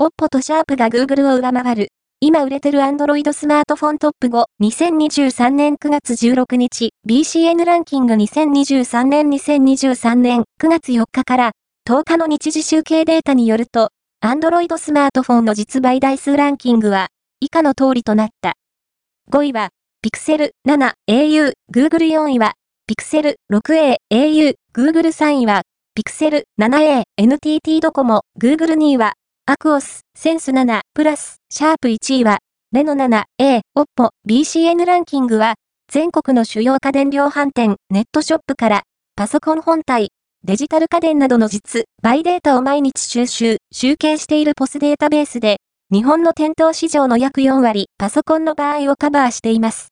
OPPO とシャープが Google を上回る。今売れてる Android スマートフォントップ5、2023年9月16日、BCN ランキング2023年2023年9月4日から10日の日時集計データによると、Android スマートフォンの実売台数ランキングは以下の通りとなった。5位は、Pixel 7 au、Google 4位は、Pixel 6a au、Google 3位は、Pixel 7a NTT ドコモ、Google 2位は、アクオス、センス7、プラス、シャープ1位は、レノ 7A、OPPO、BCN ランキングは、全国の主要家電量販店、ネットショップから、パソコン本体、デジタル家電などの実、バイデータを毎日収集、集計しているポスデータベースで、日本の店頭市場の約4割、パソコンの場合をカバーしています。